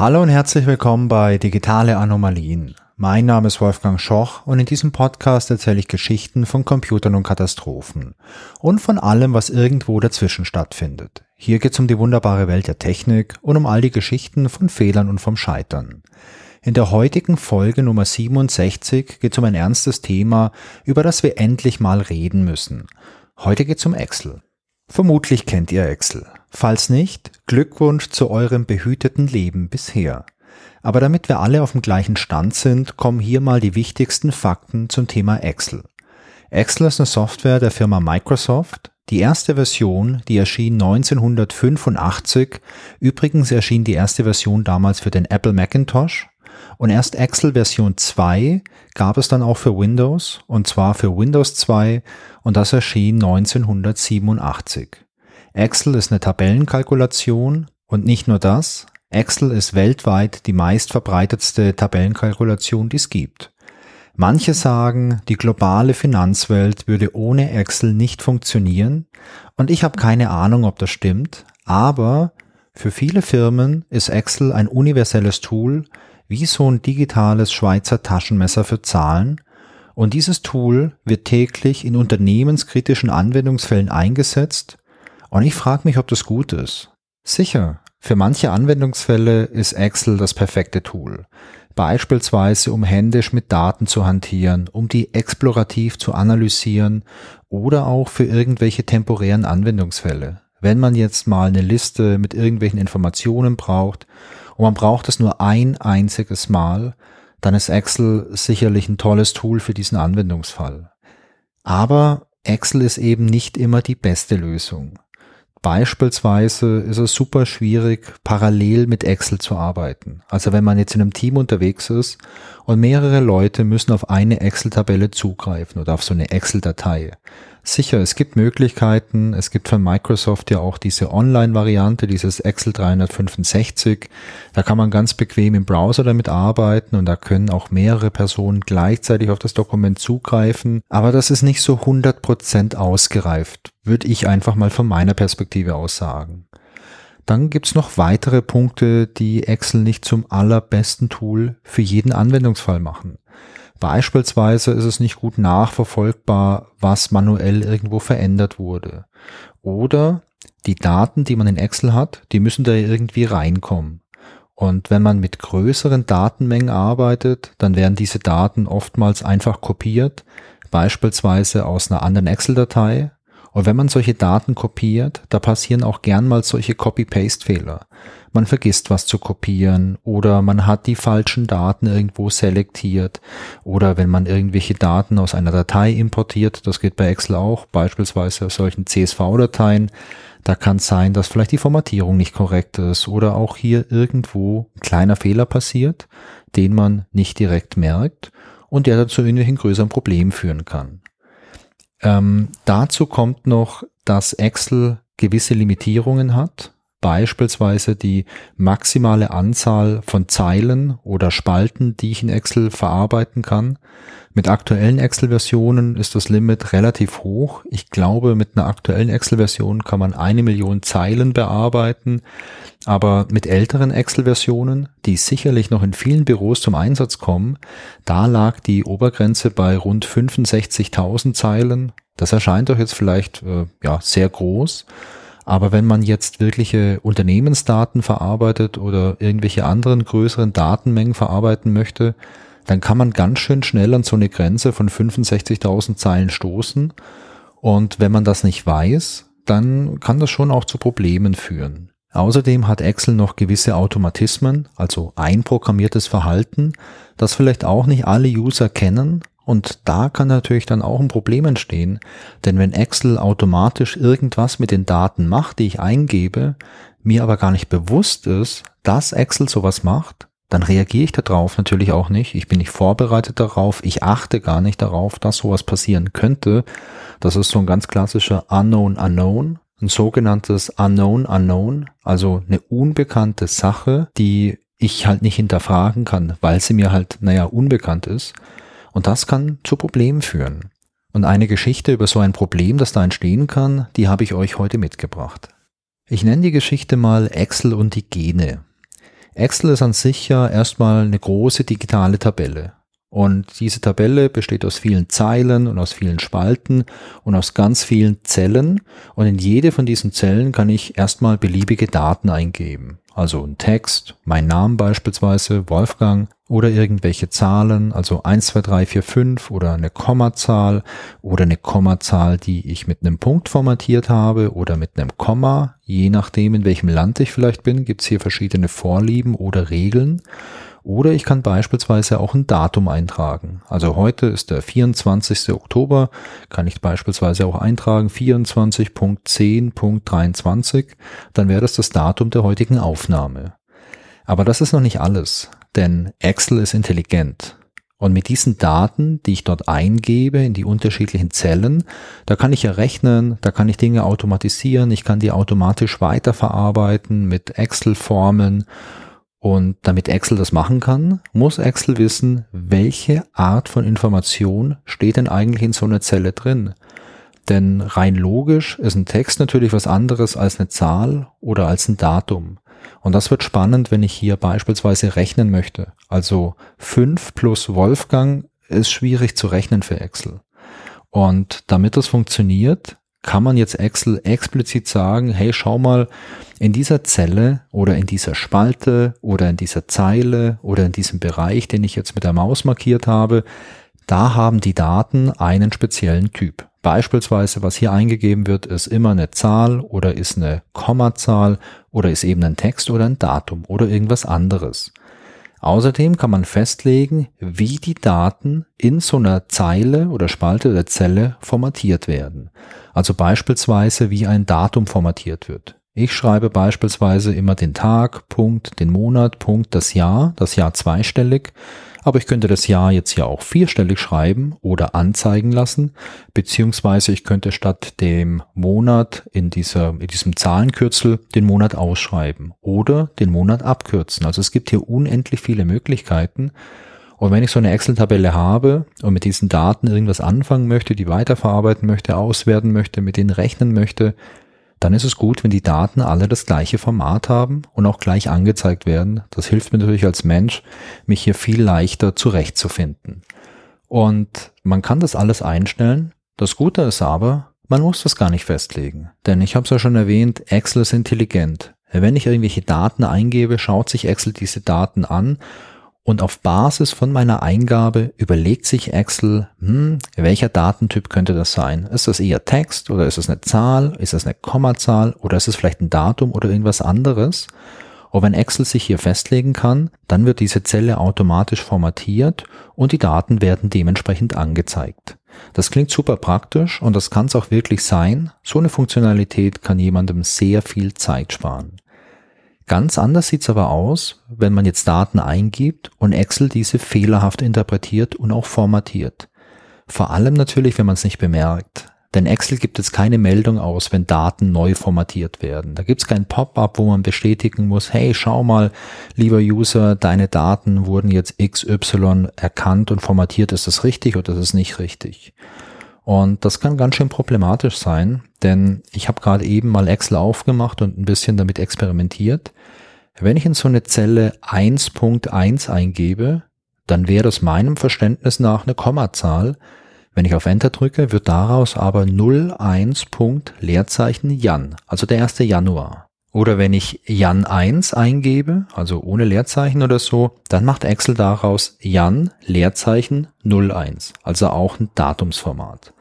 Hallo und herzlich willkommen bei Digitale Anomalien. Mein Name ist Wolfgang Schoch und in diesem Podcast erzähle ich Geschichten von Computern und Katastrophen und von allem, was irgendwo dazwischen stattfindet. Hier geht es um die wunderbare Welt der Technik und um all die Geschichten von Fehlern und vom Scheitern. In der heutigen Folge Nummer 67 geht es um ein ernstes Thema, über das wir endlich mal reden müssen. Heute geht es um Excel. Vermutlich kennt ihr Excel. Falls nicht, Glückwunsch zu eurem behüteten Leben bisher. Aber damit wir alle auf dem gleichen Stand sind, kommen hier mal die wichtigsten Fakten zum Thema Excel. Excel ist eine Software der Firma Microsoft. Die erste Version, die erschien 1985. Übrigens erschien die erste Version damals für den Apple Macintosh. Und erst Excel Version 2 gab es dann auch für Windows, und zwar für Windows 2, und das erschien 1987. Excel ist eine Tabellenkalkulation und nicht nur das, Excel ist weltweit die meistverbreitetste Tabellenkalkulation, die es gibt. Manche sagen, die globale Finanzwelt würde ohne Excel nicht funktionieren und ich habe keine Ahnung, ob das stimmt, aber für viele Firmen ist Excel ein universelles Tool, wie so ein digitales Schweizer Taschenmesser für Zahlen und dieses Tool wird täglich in unternehmenskritischen Anwendungsfällen eingesetzt und ich frage mich, ob das gut ist. Sicher, für manche Anwendungsfälle ist Excel das perfekte Tool. Beispielsweise um händisch mit Daten zu hantieren, um die explorativ zu analysieren oder auch für irgendwelche temporären Anwendungsfälle. Wenn man jetzt mal eine Liste mit irgendwelchen Informationen braucht und man braucht es nur ein einziges Mal, dann ist Excel sicherlich ein tolles Tool für diesen Anwendungsfall. Aber Excel ist eben nicht immer die beste Lösung. Beispielsweise ist es super schwierig, parallel mit Excel zu arbeiten. Also wenn man jetzt in einem Team unterwegs ist und mehrere Leute müssen auf eine Excel-Tabelle zugreifen oder auf so eine Excel-Datei. Sicher, es gibt Möglichkeiten. Es gibt von Microsoft ja auch diese Online-Variante, dieses Excel 365. Da kann man ganz bequem im Browser damit arbeiten und da können auch mehrere Personen gleichzeitig auf das Dokument zugreifen. Aber das ist nicht so 100% ausgereift würde ich einfach mal von meiner Perspektive aus sagen. Dann gibt's noch weitere Punkte, die Excel nicht zum allerbesten Tool für jeden Anwendungsfall machen. Beispielsweise ist es nicht gut nachverfolgbar, was manuell irgendwo verändert wurde. Oder die Daten, die man in Excel hat, die müssen da irgendwie reinkommen. Und wenn man mit größeren Datenmengen arbeitet, dann werden diese Daten oftmals einfach kopiert, beispielsweise aus einer anderen Excel-Datei und wenn man solche Daten kopiert, da passieren auch gern mal solche Copy-Paste-Fehler. Man vergisst was zu kopieren oder man hat die falschen Daten irgendwo selektiert oder wenn man irgendwelche Daten aus einer Datei importiert, das geht bei Excel auch, beispielsweise aus solchen CSV-Dateien, da kann es sein, dass vielleicht die Formatierung nicht korrekt ist oder auch hier irgendwo ein kleiner Fehler passiert, den man nicht direkt merkt und der dazu irgendwelchen größeren Problemen führen kann. Ähm, dazu kommt noch, dass Excel gewisse Limitierungen hat, beispielsweise die maximale Anzahl von Zeilen oder Spalten, die ich in Excel verarbeiten kann. Mit aktuellen Excel-Versionen ist das Limit relativ hoch. Ich glaube, mit einer aktuellen Excel-Version kann man eine Million Zeilen bearbeiten. Aber mit älteren Excel-Versionen, die sicherlich noch in vielen Büros zum Einsatz kommen, da lag die Obergrenze bei rund 65.000 Zeilen. Das erscheint doch jetzt vielleicht äh, ja sehr groß. Aber wenn man jetzt wirkliche Unternehmensdaten verarbeitet oder irgendwelche anderen größeren Datenmengen verarbeiten möchte, dann kann man ganz schön schnell an so eine Grenze von 65.000 Zeilen stoßen. Und wenn man das nicht weiß, dann kann das schon auch zu Problemen führen. Außerdem hat Excel noch gewisse Automatismen, also einprogrammiertes Verhalten, das vielleicht auch nicht alle User kennen und da kann natürlich dann auch ein Problem entstehen, denn wenn Excel automatisch irgendwas mit den Daten macht, die ich eingebe, mir aber gar nicht bewusst ist, dass Excel sowas macht, dann reagiere ich darauf natürlich auch nicht. Ich bin nicht vorbereitet darauf. Ich achte gar nicht darauf, dass sowas passieren könnte. Das ist so ein ganz klassischer Unknown Unknown, ein sogenanntes Unknown Unknown, also eine unbekannte Sache, die ich halt nicht hinterfragen kann, weil sie mir halt, naja, unbekannt ist. Und das kann zu Problemen führen. Und eine Geschichte über so ein Problem, das da entstehen kann, die habe ich euch heute mitgebracht. Ich nenne die Geschichte mal Excel und die Gene. Excel ist an sich ja erstmal eine große digitale Tabelle. Und diese Tabelle besteht aus vielen Zeilen und aus vielen Spalten und aus ganz vielen Zellen. Und in jede von diesen Zellen kann ich erstmal beliebige Daten eingeben. Also ein Text, mein Name beispielsweise, Wolfgang, oder irgendwelche Zahlen, also 1, 2, 3, 4, 5 oder eine Kommazahl oder eine Kommazahl, die ich mit einem Punkt formatiert habe oder mit einem Komma. Je nachdem, in welchem Land ich vielleicht bin, gibt es hier verschiedene Vorlieben oder Regeln. Oder ich kann beispielsweise auch ein Datum eintragen. Also heute ist der 24. Oktober, kann ich beispielsweise auch eintragen 24.10.23, dann wäre das das Datum der heutigen Aufnahme. Aber das ist noch nicht alles, denn Excel ist intelligent. Und mit diesen Daten, die ich dort eingebe in die unterschiedlichen Zellen, da kann ich ja rechnen, da kann ich Dinge automatisieren, ich kann die automatisch weiterverarbeiten mit Excel-Formeln und damit Excel das machen kann, muss Excel wissen, welche Art von Information steht denn eigentlich in so einer Zelle drin. Denn rein logisch ist ein Text natürlich was anderes als eine Zahl oder als ein Datum. Und das wird spannend, wenn ich hier beispielsweise rechnen möchte. Also 5 plus Wolfgang ist schwierig zu rechnen für Excel. Und damit das funktioniert, kann man jetzt Excel explizit sagen, hey, schau mal, in dieser Zelle oder in dieser Spalte oder in dieser Zeile oder in diesem Bereich, den ich jetzt mit der Maus markiert habe, da haben die Daten einen speziellen Typ. Beispielsweise, was hier eingegeben wird, ist immer eine Zahl oder ist eine Kommazahl oder ist eben ein Text oder ein Datum oder irgendwas anderes. Außerdem kann man festlegen, wie die Daten in so einer Zeile oder Spalte oder Zelle formatiert werden. Also beispielsweise, wie ein Datum formatiert wird. Ich schreibe beispielsweise immer den Tag, Punkt, den Monat, Punkt, das Jahr, das Jahr zweistellig aber ich könnte das Jahr jetzt ja auch vierstellig schreiben oder anzeigen lassen, beziehungsweise ich könnte statt dem Monat in, dieser, in diesem Zahlenkürzel den Monat ausschreiben oder den Monat abkürzen. Also es gibt hier unendlich viele Möglichkeiten. Und wenn ich so eine Excel-Tabelle habe und mit diesen Daten irgendwas anfangen möchte, die weiterverarbeiten möchte, auswerten möchte, mit denen rechnen möchte, dann ist es gut, wenn die Daten alle das gleiche Format haben und auch gleich angezeigt werden. Das hilft mir natürlich als Mensch, mich hier viel leichter zurechtzufinden. Und man kann das alles einstellen. Das Gute ist aber, man muss das gar nicht festlegen. Denn ich habe es ja schon erwähnt, Excel ist intelligent. Wenn ich irgendwelche Daten eingebe, schaut sich Excel diese Daten an und auf Basis von meiner Eingabe überlegt sich Excel, hm, welcher Datentyp könnte das sein? Ist das eher Text oder ist es eine Zahl? Ist es eine Kommazahl oder ist es vielleicht ein Datum oder irgendwas anderes? Und wenn Excel sich hier festlegen kann, dann wird diese Zelle automatisch formatiert und die Daten werden dementsprechend angezeigt. Das klingt super praktisch und das kann es auch wirklich sein. So eine Funktionalität kann jemandem sehr viel Zeit sparen. Ganz anders sieht's aber aus, wenn man jetzt Daten eingibt und Excel diese fehlerhaft interpretiert und auch formatiert. Vor allem natürlich, wenn man es nicht bemerkt. Denn Excel gibt jetzt keine Meldung aus, wenn Daten neu formatiert werden. Da gibt's kein Pop-up, wo man bestätigen muss, hey, schau mal, lieber User, deine Daten wurden jetzt XY erkannt und formatiert. Ist das richtig oder ist es nicht richtig? Und das kann ganz schön problematisch sein, denn ich habe gerade eben mal Excel aufgemacht und ein bisschen damit experimentiert. Wenn ich in so eine Zelle 1.1 eingebe, dann wäre das meinem Verständnis nach eine Kommazahl. Wenn ich auf Enter drücke, wird daraus aber 01. Leerzeichen Jan, also der 1. Januar. Oder wenn ich Jan 1 eingebe, also ohne Leerzeichen oder so, dann macht Excel daraus Jan Leerzeichen 01, also auch ein Datumsformat.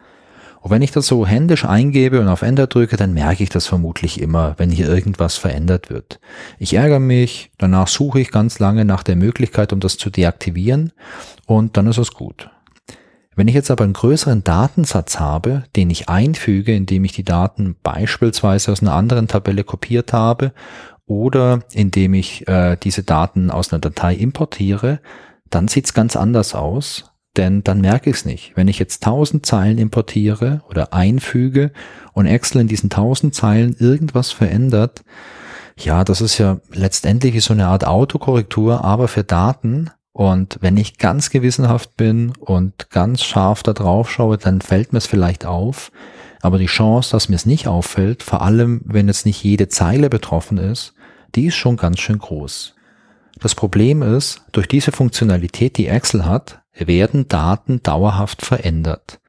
Und wenn ich das so händisch eingebe und auf Enter drücke, dann merke ich das vermutlich immer, wenn hier irgendwas verändert wird. Ich ärgere mich, danach suche ich ganz lange nach der Möglichkeit, um das zu deaktivieren und dann ist es gut. Wenn ich jetzt aber einen größeren Datensatz habe, den ich einfüge, indem ich die Daten beispielsweise aus einer anderen Tabelle kopiert habe oder indem ich äh, diese Daten aus einer Datei importiere, dann sieht's ganz anders aus denn dann merke ich es nicht. Wenn ich jetzt 1000 Zeilen importiere oder einfüge und Excel in diesen 1000 Zeilen irgendwas verändert, ja, das ist ja letztendlich so eine Art Autokorrektur, aber für Daten. Und wenn ich ganz gewissenhaft bin und ganz scharf da drauf schaue, dann fällt mir es vielleicht auf. Aber die Chance, dass mir es nicht auffällt, vor allem wenn jetzt nicht jede Zeile betroffen ist, die ist schon ganz schön groß. Das Problem ist, durch diese Funktionalität, die Excel hat, werden Daten dauerhaft verändert.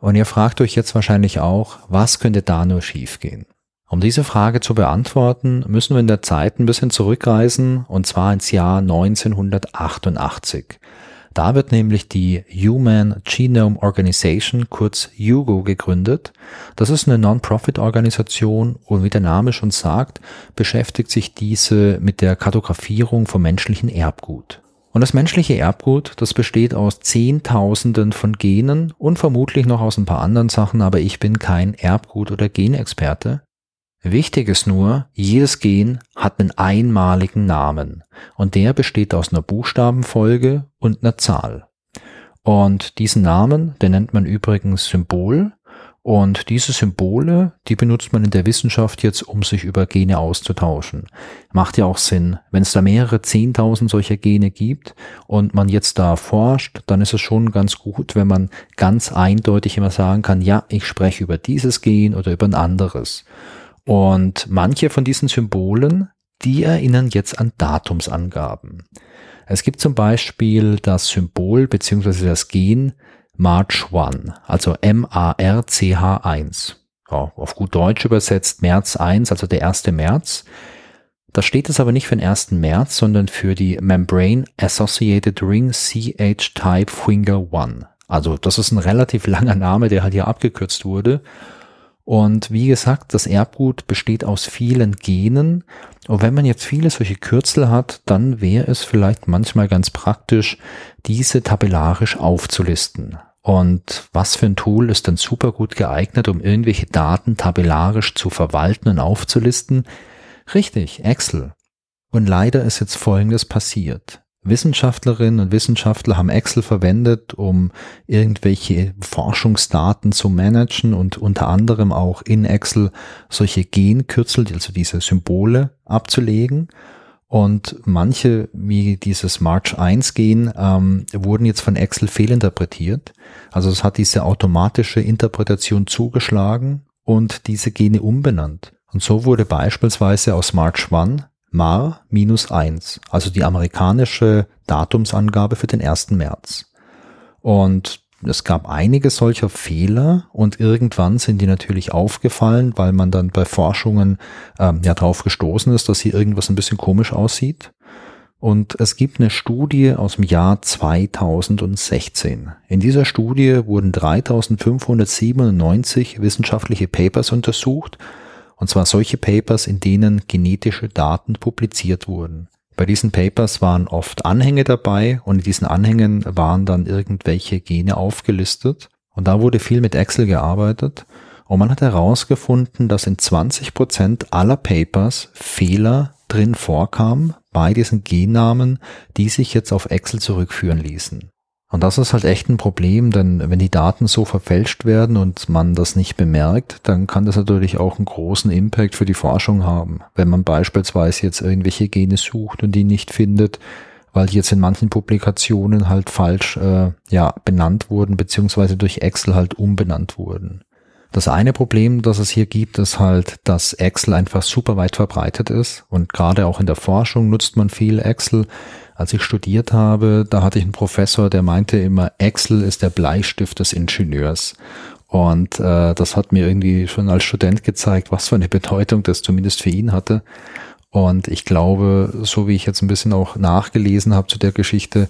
Und ihr fragt euch jetzt wahrscheinlich auch, was könnte da nur schiefgehen? Um diese Frage zu beantworten, müssen wir in der Zeit ein bisschen zurückreisen, und zwar ins Jahr 1988. Da wird nämlich die Human Genome Organization, kurz HUGO, gegründet. Das ist eine Non-Profit-Organisation und wie der Name schon sagt, beschäftigt sich diese mit der Kartografierung vom menschlichen Erbgut. Und das menschliche Erbgut, das besteht aus Zehntausenden von Genen und vermutlich noch aus ein paar anderen Sachen, aber ich bin kein Erbgut- oder Genexperte. Wichtig ist nur, jedes Gen hat einen einmaligen Namen und der besteht aus einer Buchstabenfolge und einer Zahl. Und diesen Namen, den nennt man übrigens Symbol und diese Symbole, die benutzt man in der Wissenschaft jetzt, um sich über Gene auszutauschen. Macht ja auch Sinn. Wenn es da mehrere Zehntausend solcher Gene gibt und man jetzt da forscht, dann ist es schon ganz gut, wenn man ganz eindeutig immer sagen kann, ja, ich spreche über dieses Gen oder über ein anderes. Und manche von diesen Symbolen, die erinnern jetzt an Datumsangaben. Es gibt zum Beispiel das Symbol beziehungsweise das Gen March 1, also M-A-R-C-H-1. Ja, auf gut Deutsch übersetzt März 1, also der 1. März. Da steht es aber nicht für den 1. März, sondern für die Membrane Associated Ring CH Type Finger 1. Also das ist ein relativ langer Name, der halt hier abgekürzt wurde. Und wie gesagt, das Erbgut besteht aus vielen Genen. Und wenn man jetzt viele solche Kürzel hat, dann wäre es vielleicht manchmal ganz praktisch, diese tabellarisch aufzulisten. Und was für ein Tool ist dann super gut geeignet, um irgendwelche Daten tabellarisch zu verwalten und aufzulisten? Richtig, Excel. Und leider ist jetzt Folgendes passiert. Wissenschaftlerinnen und Wissenschaftler haben Excel verwendet, um irgendwelche Forschungsdaten zu managen und unter anderem auch in Excel solche Genkürzel, also diese Symbole abzulegen. Und manche, wie dieses March 1 Gen, ähm, wurden jetzt von Excel fehlinterpretiert. Also es hat diese automatische Interpretation zugeschlagen und diese Gene umbenannt. Und so wurde beispielsweise aus March 1 Mar minus eins, also die amerikanische Datumsangabe für den 1. März. Und es gab einige solcher Fehler und irgendwann sind die natürlich aufgefallen, weil man dann bei Forschungen ähm, ja drauf gestoßen ist, dass hier irgendwas ein bisschen komisch aussieht. Und es gibt eine Studie aus dem Jahr 2016. In dieser Studie wurden 3597 wissenschaftliche Papers untersucht und zwar solche Papers, in denen genetische Daten publiziert wurden. Bei diesen Papers waren oft Anhänge dabei und in diesen Anhängen waren dann irgendwelche Gene aufgelistet. Und da wurde viel mit Excel gearbeitet. Und man hat herausgefunden, dass in 20 Prozent aller Papers Fehler drin vorkamen bei diesen Gennamen, die sich jetzt auf Excel zurückführen ließen. Und das ist halt echt ein Problem, denn wenn die Daten so verfälscht werden und man das nicht bemerkt, dann kann das natürlich auch einen großen Impact für die Forschung haben. Wenn man beispielsweise jetzt irgendwelche Gene sucht und die nicht findet, weil die jetzt in manchen Publikationen halt falsch äh, ja, benannt wurden, beziehungsweise durch Excel halt umbenannt wurden. Das eine Problem, das es hier gibt, ist halt, dass Excel einfach super weit verbreitet ist und gerade auch in der Forschung nutzt man viel Excel als ich studiert habe, da hatte ich einen Professor, der meinte immer, Excel ist der Bleistift des Ingenieurs. Und äh, das hat mir irgendwie schon als Student gezeigt, was für eine Bedeutung das zumindest für ihn hatte. Und ich glaube, so wie ich jetzt ein bisschen auch nachgelesen habe zu der Geschichte,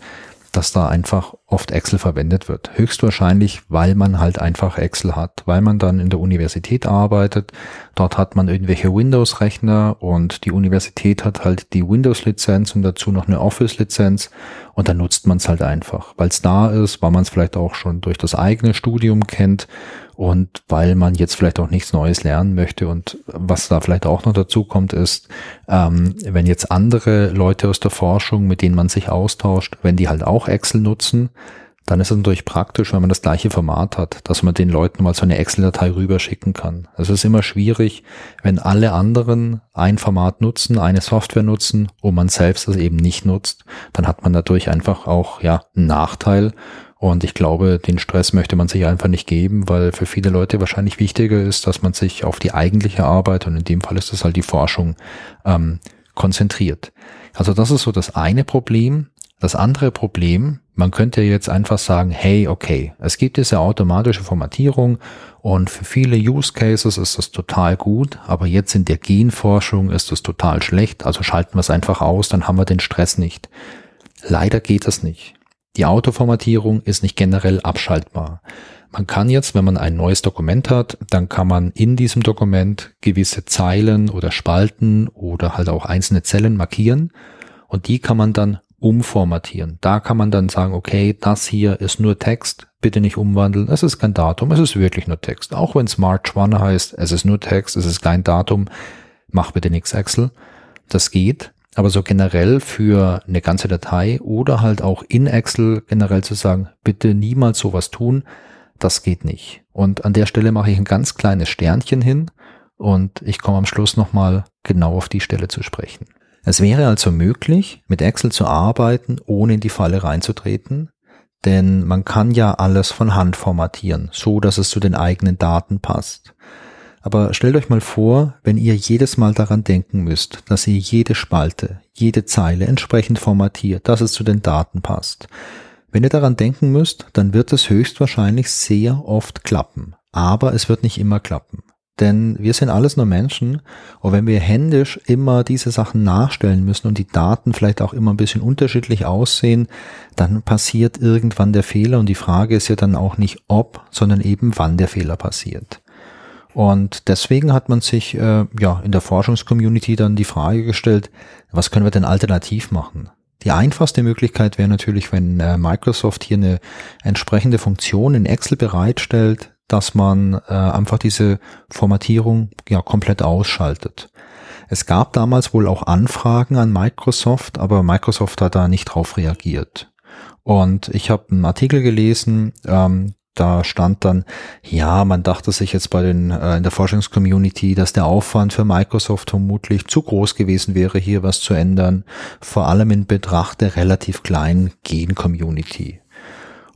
dass da einfach oft Excel verwendet wird. Höchstwahrscheinlich, weil man halt einfach Excel hat, weil man dann in der Universität arbeitet. Dort hat man irgendwelche Windows-Rechner und die Universität hat halt die Windows-Lizenz und dazu noch eine Office-Lizenz und dann nutzt man es halt einfach, weil es da ist, weil man es vielleicht auch schon durch das eigene Studium kennt und weil man jetzt vielleicht auch nichts Neues lernen möchte. Und was da vielleicht auch noch dazu kommt, ist, ähm, wenn jetzt andere Leute aus der Forschung, mit denen man sich austauscht, wenn die halt auch Excel nutzen, dann ist es natürlich praktisch, wenn man das gleiche Format hat, dass man den Leuten mal so eine Excel-Datei rüberschicken kann. Es ist immer schwierig, wenn alle anderen ein Format nutzen, eine Software nutzen und man selbst das eben nicht nutzt, dann hat man dadurch einfach auch ja einen Nachteil und ich glaube, den Stress möchte man sich einfach nicht geben, weil für viele Leute wahrscheinlich wichtiger ist, dass man sich auf die eigentliche Arbeit, und in dem Fall ist das halt die Forschung, ähm, konzentriert. Also das ist so das eine Problem. Das andere Problem, man könnte jetzt einfach sagen, hey, okay, es gibt diese automatische Formatierung und für viele Use Cases ist das total gut, aber jetzt in der Genforschung ist das total schlecht, also schalten wir es einfach aus, dann haben wir den Stress nicht. Leider geht das nicht. Die Autoformatierung ist nicht generell abschaltbar. Man kann jetzt, wenn man ein neues Dokument hat, dann kann man in diesem Dokument gewisse Zeilen oder Spalten oder halt auch einzelne Zellen markieren und die kann man dann umformatieren. Da kann man dann sagen, okay, das hier ist nur Text, bitte nicht umwandeln, es ist kein Datum, es ist wirklich nur Text. Auch wenn es March 1 heißt, es ist nur Text, es ist kein Datum, mach bitte nichts Excel. Das geht, aber so generell für eine ganze Datei oder halt auch in Excel generell zu sagen, bitte niemals sowas tun, das geht nicht. Und an der Stelle mache ich ein ganz kleines Sternchen hin und ich komme am Schluss nochmal genau auf die Stelle zu sprechen. Es wäre also möglich, mit Excel zu arbeiten, ohne in die Falle reinzutreten, denn man kann ja alles von Hand formatieren, so dass es zu den eigenen Daten passt. Aber stellt euch mal vor, wenn ihr jedes Mal daran denken müsst, dass ihr jede Spalte, jede Zeile entsprechend formatiert, dass es zu den Daten passt. Wenn ihr daran denken müsst, dann wird es höchstwahrscheinlich sehr oft klappen. Aber es wird nicht immer klappen. Denn wir sind alles nur Menschen und wenn wir händisch immer diese Sachen nachstellen müssen und die Daten vielleicht auch immer ein bisschen unterschiedlich aussehen, dann passiert irgendwann der Fehler und die Frage ist ja dann auch nicht ob, sondern eben wann der Fehler passiert. Und deswegen hat man sich äh, ja in der Forschungscommunity dann die Frage gestellt, was können wir denn alternativ machen? Die einfachste Möglichkeit wäre natürlich, wenn äh, Microsoft hier eine entsprechende Funktion in Excel bereitstellt, dass man äh, einfach diese Formatierung ja komplett ausschaltet. Es gab damals wohl auch Anfragen an Microsoft, aber Microsoft hat da nicht drauf reagiert. Und ich habe einen Artikel gelesen, ähm, da stand dann, ja, man dachte sich jetzt bei den äh, in der Forschungscommunity, dass der Aufwand für Microsoft vermutlich zu groß gewesen wäre, hier was zu ändern, vor allem in Betracht der relativ kleinen Gen-Community.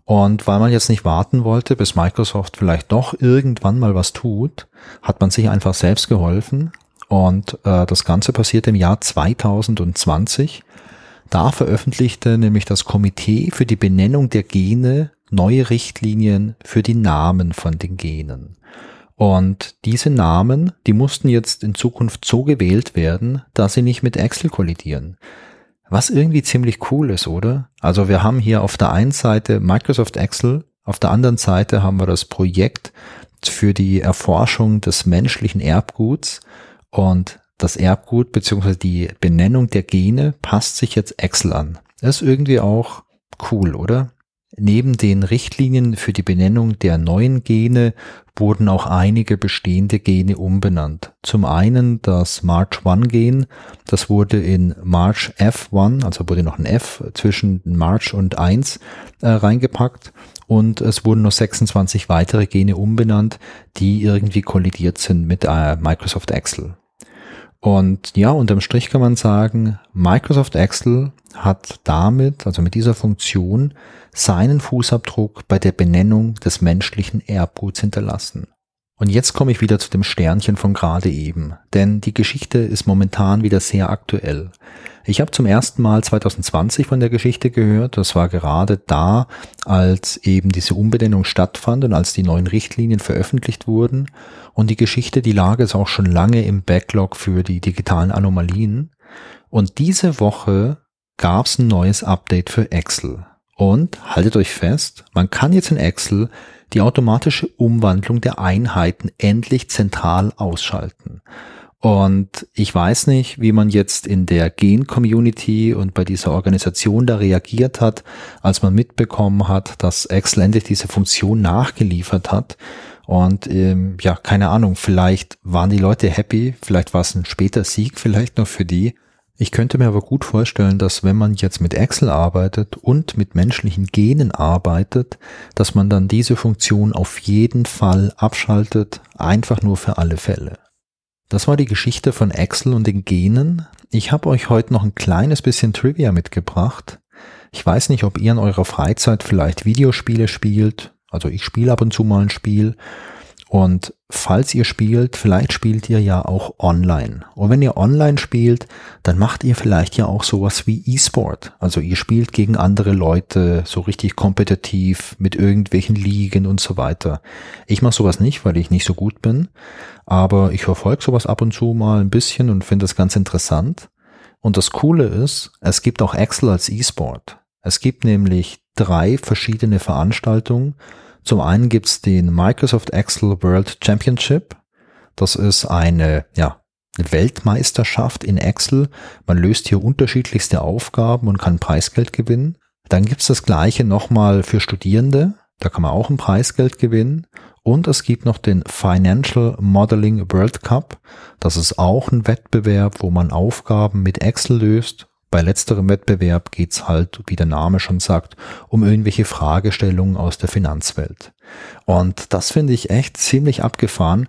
Und weil man jetzt nicht warten wollte, bis Microsoft vielleicht doch irgendwann mal was tut, hat man sich einfach selbst geholfen. Und äh, das Ganze passiert im Jahr 2020. Da veröffentlichte nämlich das Komitee für die Benennung der Gene neue Richtlinien für die Namen von den Genen. Und diese Namen, die mussten jetzt in Zukunft so gewählt werden, dass sie nicht mit Excel kollidieren. Was irgendwie ziemlich cool ist, oder? Also wir haben hier auf der einen Seite Microsoft Excel, auf der anderen Seite haben wir das Projekt für die Erforschung des menschlichen Erbguts und das Erbgut bzw. die Benennung der Gene passt sich jetzt Excel an. Das ist irgendwie auch cool, oder? Neben den Richtlinien für die Benennung der neuen Gene wurden auch einige bestehende Gene umbenannt. Zum einen das March-1-Gen, das wurde in March F1, also wurde noch ein F zwischen March und 1 äh, reingepackt und es wurden noch 26 weitere Gene umbenannt, die irgendwie kollidiert sind mit äh, Microsoft Excel. Und ja, unterm Strich kann man sagen, Microsoft Excel hat damit, also mit dieser Funktion, seinen Fußabdruck bei der Benennung des menschlichen Erbguts hinterlassen. Und jetzt komme ich wieder zu dem Sternchen von gerade eben, denn die Geschichte ist momentan wieder sehr aktuell. Ich habe zum ersten Mal 2020 von der Geschichte gehört, das war gerade da, als eben diese Umbenennung stattfand und als die neuen Richtlinien veröffentlicht wurden. Und die Geschichte, die lag jetzt auch schon lange im Backlog für die digitalen Anomalien. Und diese Woche gab es ein neues Update für Excel. Und haltet euch fest, man kann jetzt in Excel die automatische Umwandlung der Einheiten endlich zentral ausschalten. Und ich weiß nicht, wie man jetzt in der Gen-Community und bei dieser Organisation da reagiert hat, als man mitbekommen hat, dass Excel endlich diese Funktion nachgeliefert hat. Und ähm, ja, keine Ahnung, vielleicht waren die Leute happy, vielleicht war es ein später Sieg vielleicht noch für die. Ich könnte mir aber gut vorstellen, dass wenn man jetzt mit Excel arbeitet und mit menschlichen Genen arbeitet, dass man dann diese Funktion auf jeden Fall abschaltet, einfach nur für alle Fälle. Das war die Geschichte von Excel und den Genen. Ich habe euch heute noch ein kleines bisschen Trivia mitgebracht. Ich weiß nicht, ob ihr in eurer Freizeit vielleicht Videospiele spielt. Also ich spiele ab und zu mal ein Spiel Und falls ihr spielt, vielleicht spielt ihr ja auch online. Und wenn ihr online spielt, dann macht ihr vielleicht ja auch sowas wie E-Sport. Also ihr spielt gegen andere Leute so richtig kompetitiv mit irgendwelchen Ligen und so weiter. Ich mache sowas nicht, weil ich nicht so gut bin. Aber ich verfolge sowas ab und zu mal ein bisschen und finde das ganz interessant. Und das Coole ist, es gibt auch Excel als E-Sport. Es gibt nämlich drei verschiedene Veranstaltungen zum einen gibt's den Microsoft Excel World Championship. Das ist eine, ja, Weltmeisterschaft in Excel. Man löst hier unterschiedlichste Aufgaben und kann Preisgeld gewinnen. Dann gibt's das gleiche nochmal für Studierende. Da kann man auch ein Preisgeld gewinnen. Und es gibt noch den Financial Modeling World Cup. Das ist auch ein Wettbewerb, wo man Aufgaben mit Excel löst bei letzterem Wettbewerb geht's halt, wie der Name schon sagt, um irgendwelche Fragestellungen aus der Finanzwelt. Und das finde ich echt ziemlich abgefahren,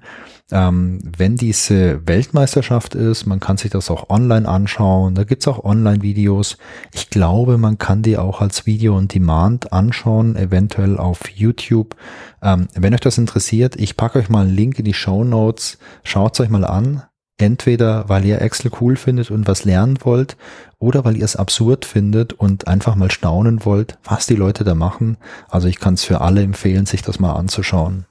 ähm, wenn diese Weltmeisterschaft ist. Man kann sich das auch online anschauen. Da gibt's auch Online-Videos. Ich glaube, man kann die auch als Video on Demand anschauen, eventuell auf YouTube. Ähm, wenn euch das interessiert, ich packe euch mal einen Link in die Show Notes. Schaut's euch mal an. Entweder weil ihr Excel cool findet und was lernen wollt oder weil ihr es absurd findet und einfach mal staunen wollt, was die Leute da machen. Also ich kann es für alle empfehlen, sich das mal anzuschauen.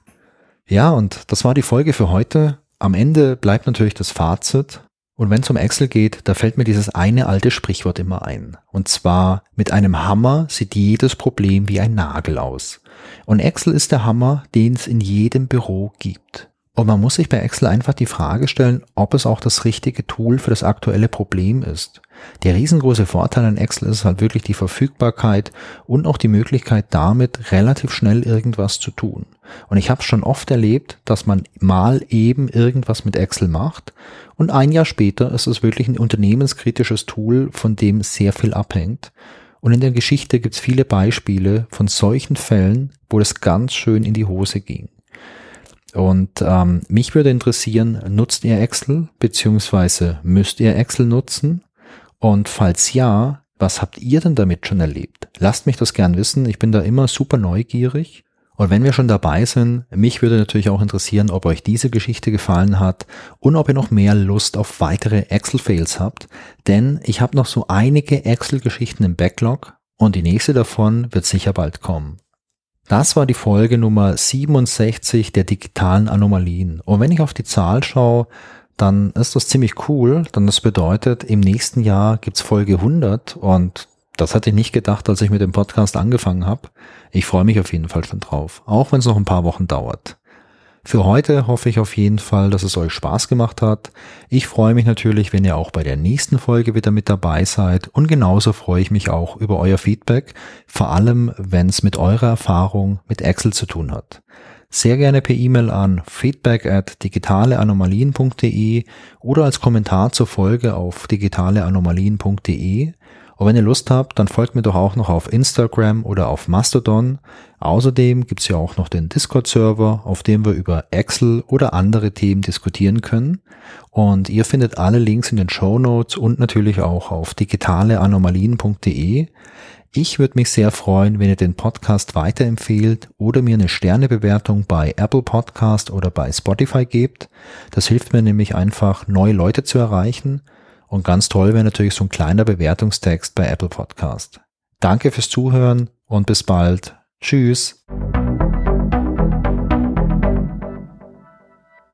Ja, und das war die Folge für heute. Am Ende bleibt natürlich das Fazit. Und wenn es um Excel geht, da fällt mir dieses eine alte Sprichwort immer ein. Und zwar, mit einem Hammer sieht jedes Problem wie ein Nagel aus. Und Excel ist der Hammer, den es in jedem Büro gibt. Und man muss sich bei Excel einfach die Frage stellen, ob es auch das richtige Tool für das aktuelle Problem ist. Der riesengroße Vorteil an Excel ist halt wirklich die Verfügbarkeit und auch die Möglichkeit damit relativ schnell irgendwas zu tun. Und ich habe schon oft erlebt, dass man mal eben irgendwas mit Excel macht und ein Jahr später ist es wirklich ein unternehmenskritisches Tool, von dem sehr viel abhängt. Und in der Geschichte gibt es viele Beispiele von solchen Fällen, wo das ganz schön in die Hose ging. Und ähm, mich würde interessieren, nutzt ihr Excel beziehungsweise müsst ihr Excel nutzen? Und falls ja, was habt ihr denn damit schon erlebt? Lasst mich das gern wissen. Ich bin da immer super neugierig. Und wenn wir schon dabei sind, mich würde natürlich auch interessieren, ob euch diese Geschichte gefallen hat und ob ihr noch mehr Lust auf weitere Excel-Fails habt. Denn ich habe noch so einige Excel-Geschichten im Backlog und die nächste davon wird sicher bald kommen. Das war die Folge Nummer 67 der digitalen Anomalien. Und wenn ich auf die Zahl schaue, dann ist das ziemlich cool, denn das bedeutet, im nächsten Jahr gibt's Folge 100 und das hatte ich nicht gedacht, als ich mit dem Podcast angefangen habe. Ich freue mich auf jeden Fall schon drauf, auch wenn es noch ein paar Wochen dauert. Für heute hoffe ich auf jeden Fall, dass es euch Spaß gemacht hat. Ich freue mich natürlich, wenn ihr auch bei der nächsten Folge wieder mit dabei seid und genauso freue ich mich auch über euer Feedback, vor allem wenn es mit eurer Erfahrung mit Excel zu tun hat. Sehr gerne per E-Mail an feedback at digitaleanomalien.de oder als Kommentar zur Folge auf digitaleanomalien.de und wenn ihr Lust habt, dann folgt mir doch auch noch auf Instagram oder auf Mastodon. Außerdem gibt's ja auch noch den Discord-Server, auf dem wir über Excel oder andere Themen diskutieren können. Und ihr findet alle Links in den Show Notes und natürlich auch auf digitaleanomalien.de. Ich würde mich sehr freuen, wenn ihr den Podcast weiterempfehlt oder mir eine Sternebewertung bei Apple Podcast oder bei Spotify gebt. Das hilft mir nämlich einfach, neue Leute zu erreichen und ganz toll wäre natürlich so ein kleiner Bewertungstext bei Apple Podcast. Danke fürs Zuhören und bis bald. Tschüss.